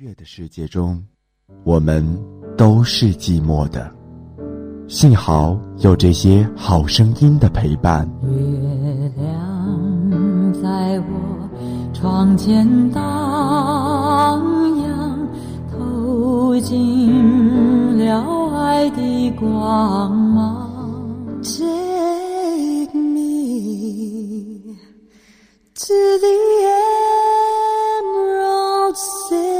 乐的世界中，我们都是寂寞的。幸好有这些好声音的陪伴。月亮在我窗前荡漾，透进了爱的光芒。Take me to the emerald city.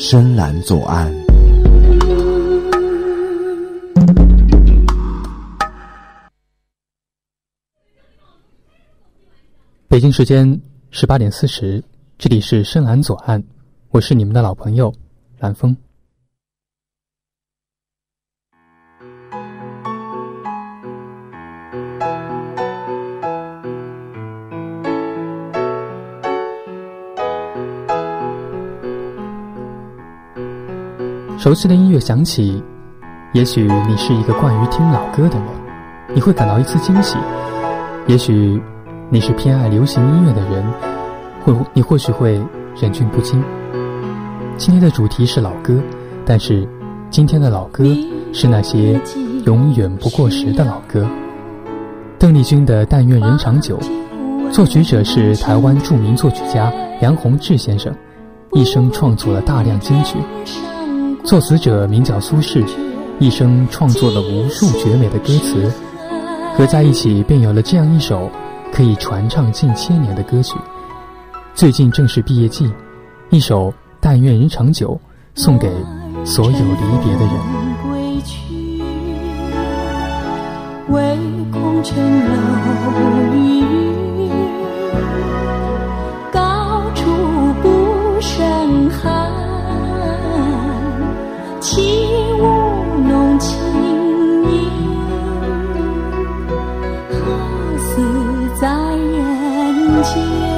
深蓝左岸，北京时间十八点四十，这里是深蓝左岸，我是你们的老朋友蓝峰。熟悉的音乐响起，也许你是一个惯于听老歌的人，你会感到一丝惊喜；也许你是偏爱流行音乐的人，会你或许会忍俊不禁。今天的主题是老歌，但是今天的老歌是那些永远不过时的老歌。邓丽君的《但愿人长久》，作曲者是台湾著名作曲家梁鸿志先生，一生创作了大量金曲。作词者名叫苏轼，一生创作了无数绝美的歌词，合在一起便有了这样一首可以传唱近千年的歌曲。最近正是毕业季，一首《但愿人长久》送给所有离别的人。归去，唯恐琼楼人间？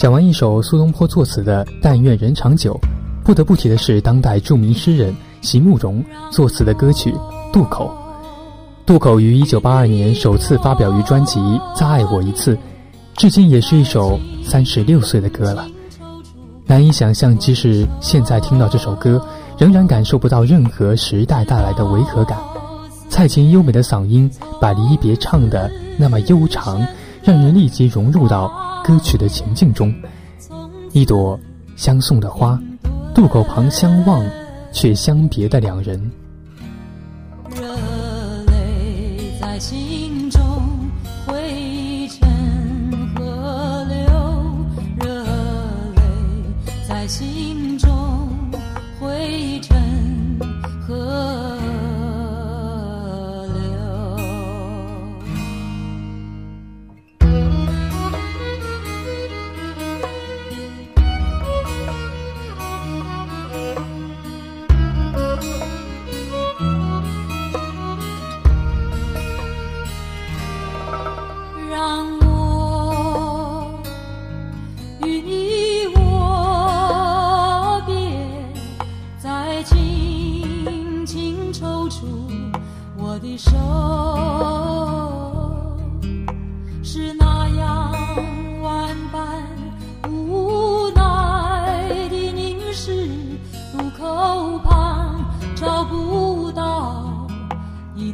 讲完一首苏东坡作词的《但愿人长久》，不得不提的是当代著名诗人席慕容作词的歌曲《渡口》。渡口于1982年首次发表于专辑《再爱我一次》，至今也是一首三十六岁的歌了。难以想象，即使现在听到这首歌，仍然感受不到任何时代带来的违和感。蔡琴优美的嗓音把离别唱得那么悠长，让人立即融入到歌曲的情境中。一朵相送的花，渡口旁相望却相别的两人。热泪在心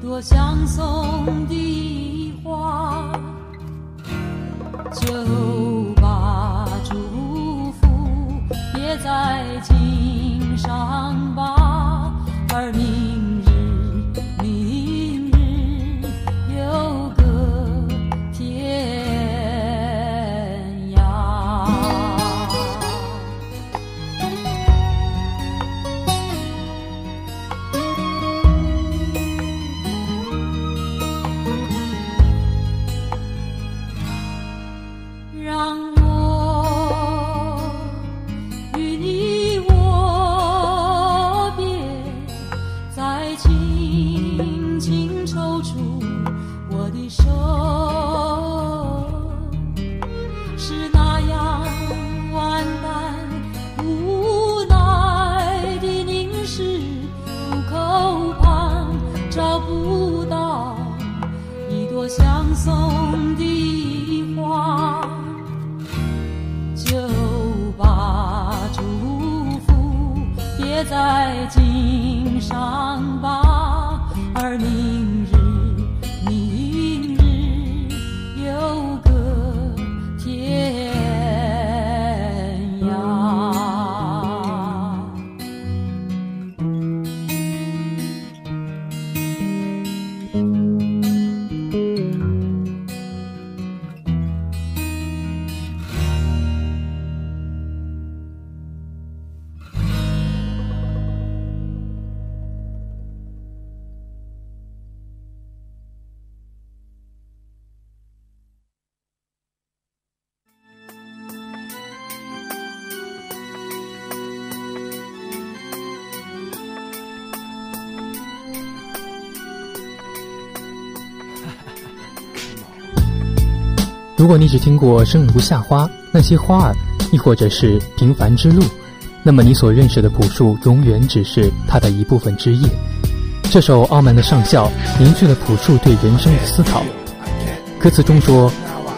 一朵相送的花。就把祝福别在襟上如果你只听过《生如夏花》那些花儿，亦或者是平凡之路，那么你所认识的朴树永远只是它的一部分枝叶。这首《傲慢的上校》凝聚了朴树对人生的思考。歌词中说：“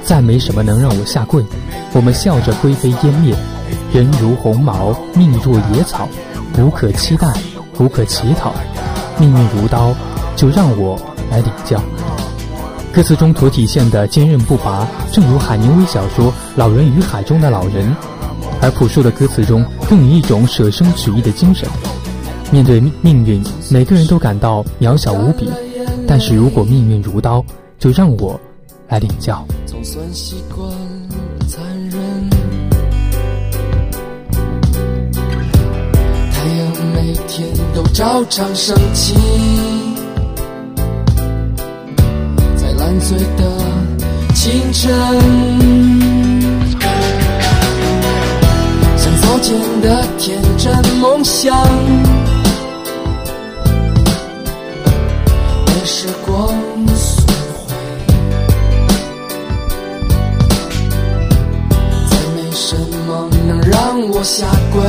再没什么能让我下跪，我们笑着灰飞烟灭。人如鸿毛，命若野草，无可期待，无可乞讨。命运如刀，就让我来领教。”歌词中所体现的坚韧不拔，正如海明威小说《老人与海》中的老人；而朴树的歌词中更有一种舍生取义的精神。面对命运，每个人都感到渺小无比，但是如果命运如刀，就让我来领教。总算习惯残忍，太阳每天都照常升起。醉的清晨，像早前的天真梦想，被时光损毁，再没什么能让我下跪。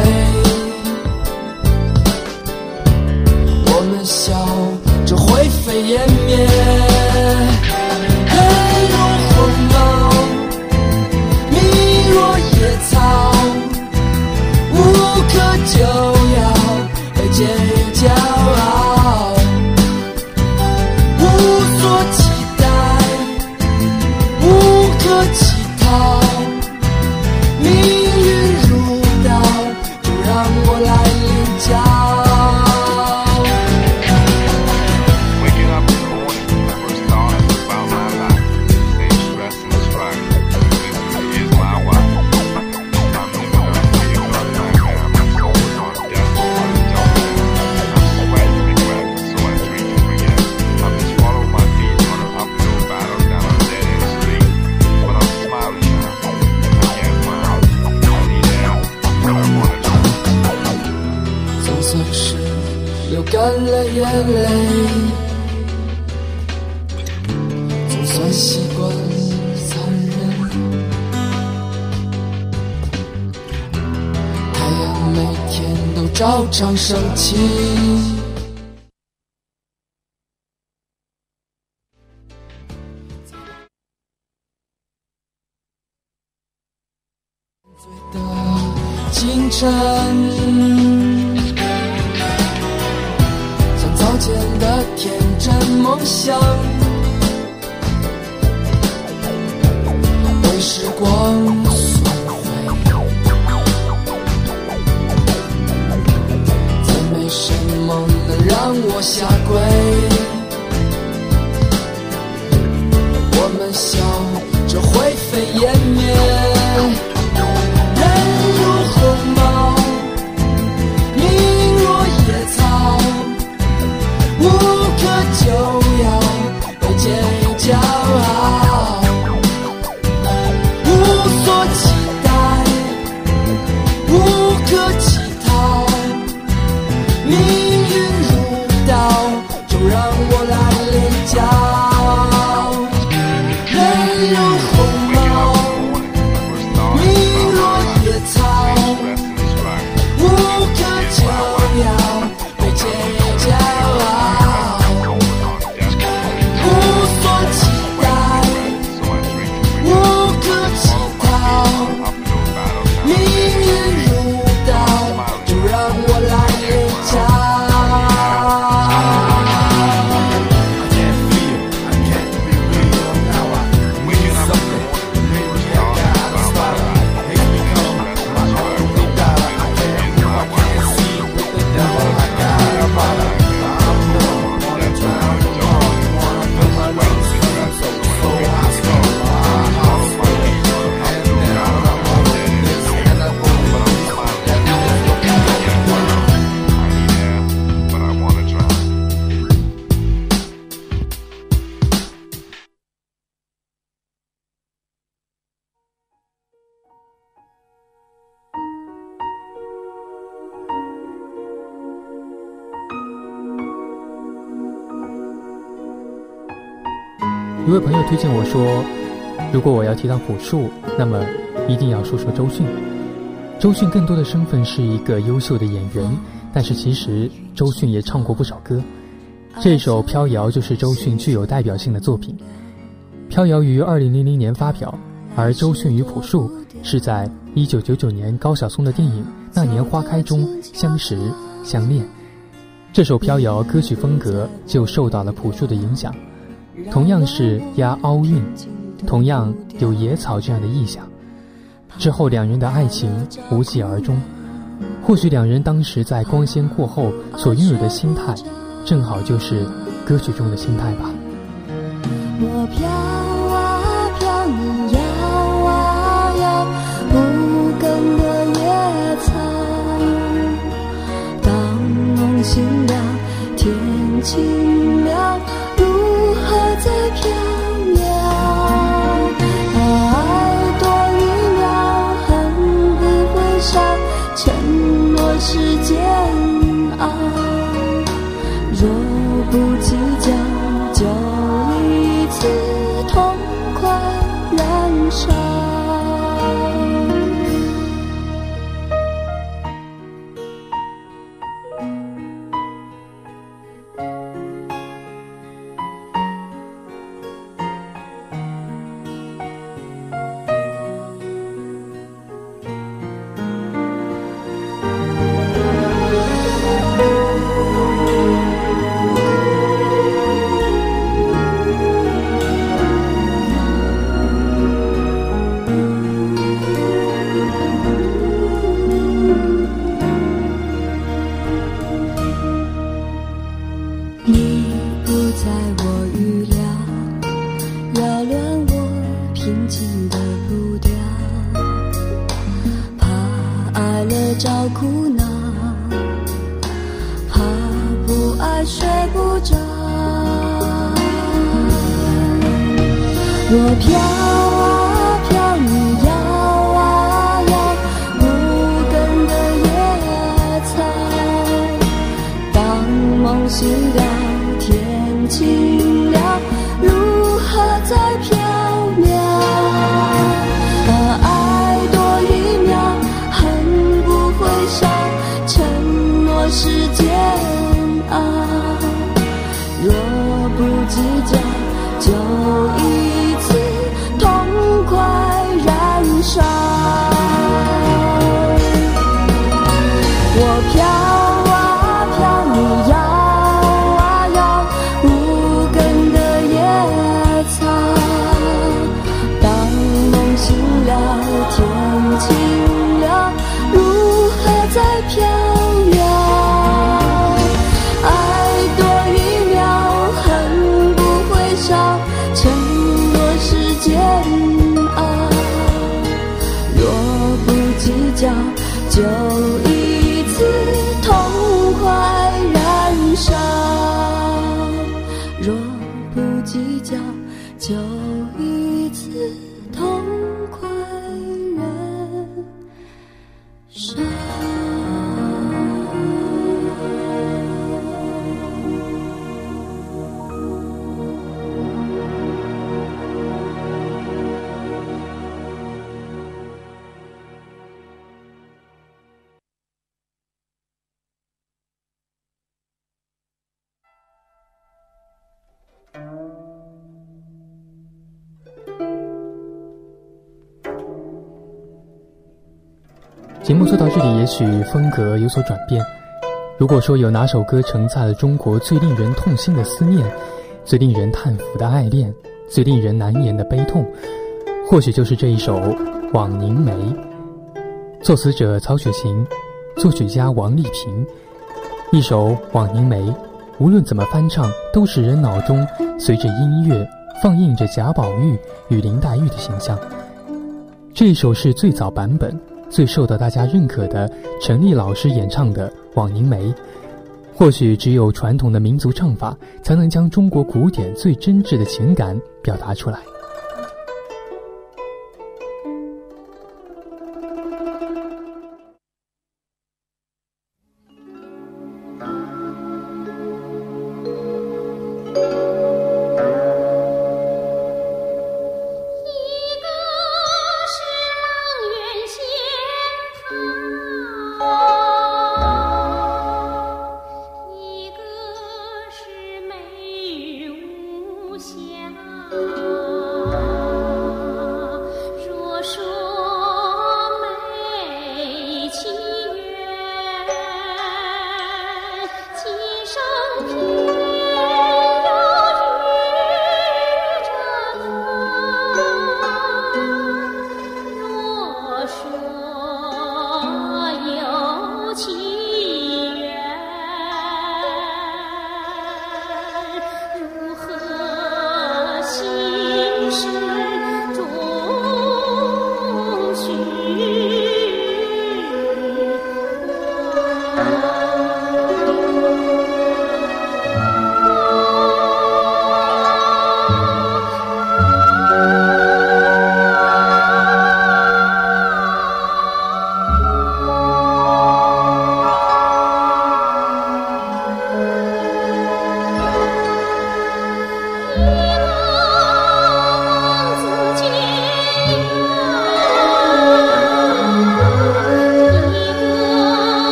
我们笑着灰飞烟灭，常升起。一位朋友推荐我说，如果我要提到朴树，那么一定要说说周迅。周迅更多的身份是一个优秀的演员，但是其实周迅也唱过不少歌。这首《飘摇》就是周迅具有代表性的作品。《飘摇》于二零零零年发表，而周迅与朴树是在一九九九年高晓松的电影《那年花开》中相识相恋。这首《飘摇》歌曲风格就受到了朴树的影响。同样是押凹韵，同样有野草这样的意象。之后两人的爱情无疾而终，或许两人当时在光鲜过后所拥有的心态，正好就是歌曲中的心态吧。我飘啊飘，你摇啊摇，无根的野草。当梦醒了，天晴就到这里，也许风格有所转变。如果说有哪首歌承载了中国最令人痛心的思念，最令人叹服的爱恋，最令人难言的悲痛，或许就是这一首《枉凝眉》。作词者曹雪芹，作曲家王丽萍。一首《枉凝眉》，无论怎么翻唱，都使人脑中随着音乐放映着贾宝玉与林黛玉的形象。这一首是最早版本。最受到大家认可的陈丽老师演唱的《枉凝眉》，或许只有传统的民族唱法，才能将中国古典最真挚的情感表达出来。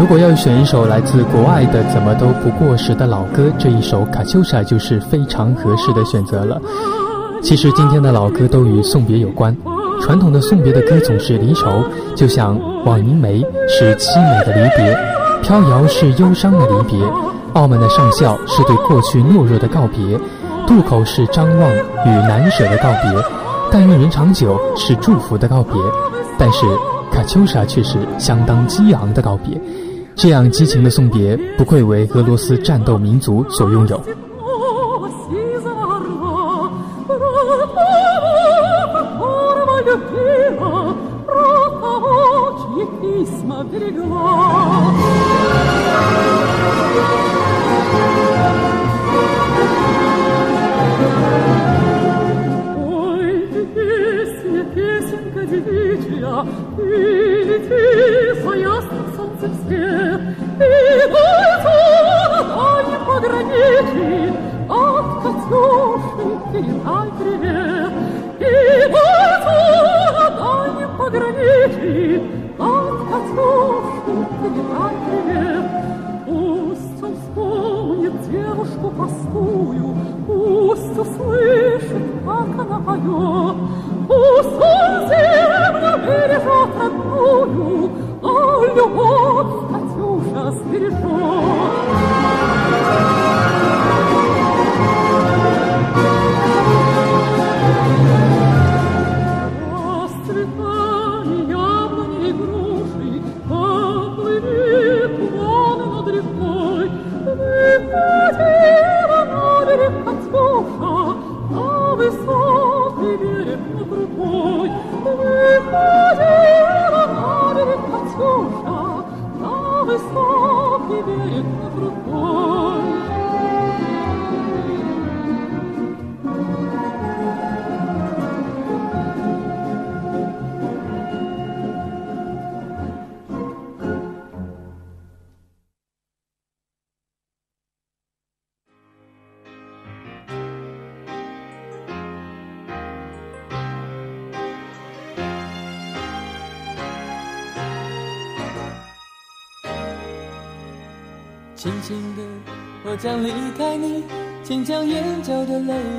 如果要选一首来自国外的怎么都不过时的老歌，这一首《卡秋莎》就是非常合适的选择了。其实今天的老歌都与送别有关，传统的送别的歌总是离愁，就像《望凝眉》是凄美的离别，《飘摇》是忧伤的离别，《傲慢的上校》是对过去懦弱的告别，《渡口》是张望与难舍的告别，《但愿人长久》是祝福的告别，但是《卡秋莎》却是相当激昂的告别。这样激情的送别，不愧为俄罗斯战斗民族所拥有。 Ой, песня, песенка девичья,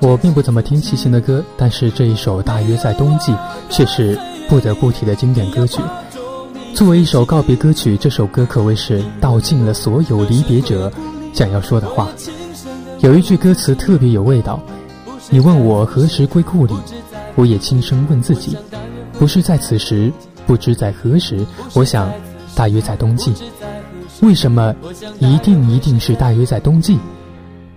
我。并不怎么听齐秦的歌，但是这一首《大约在冬季》却是不得不提的经典歌曲。作为一首告别歌曲，这首歌可谓是道尽了所有离别者想要说的话。有一句歌词特别有味道：“你问我何时归故里，我也轻声问自己，不是在此时，不知在何时。我想，大约在冬季。为什么一定一定是大约在冬季？”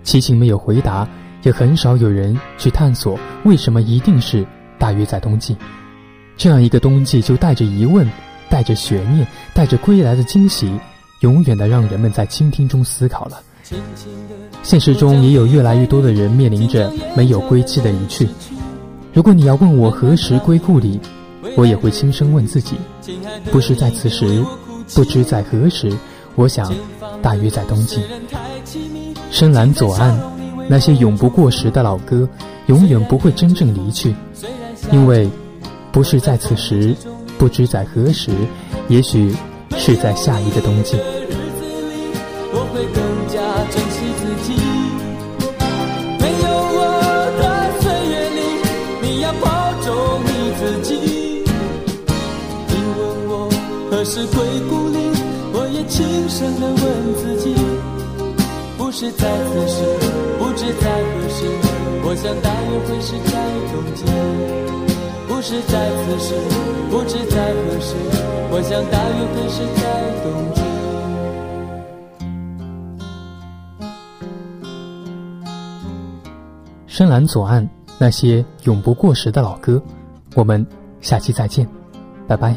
齐秦没有回答，也很少有人去探索为什么一定是大约在冬季。这样一个冬季，就带着疑问，带着悬念，带着归来的惊喜，永远的让人们在倾听中思考了。现实中也有越来越多的人面临着没有归期的离去。如果你要问我何时归故里，我也会轻声问自己，不是在此时，不知在何时。我想，大约在冬季。深蓝左岸，那些永不过时的老歌，永远不会真正离去，因为不是在此时，不知在何时，也许是在下一个冬季。我会更加珍惜自己。没有我的岁月里，我，也轻声的问自己，不是在此时，不知在何时。我想大约会是在冬季。不是在此时，不知在何时。我想大约会是在冬季。深蓝左岸，那些永不过时的老歌，我们下期再见，拜拜。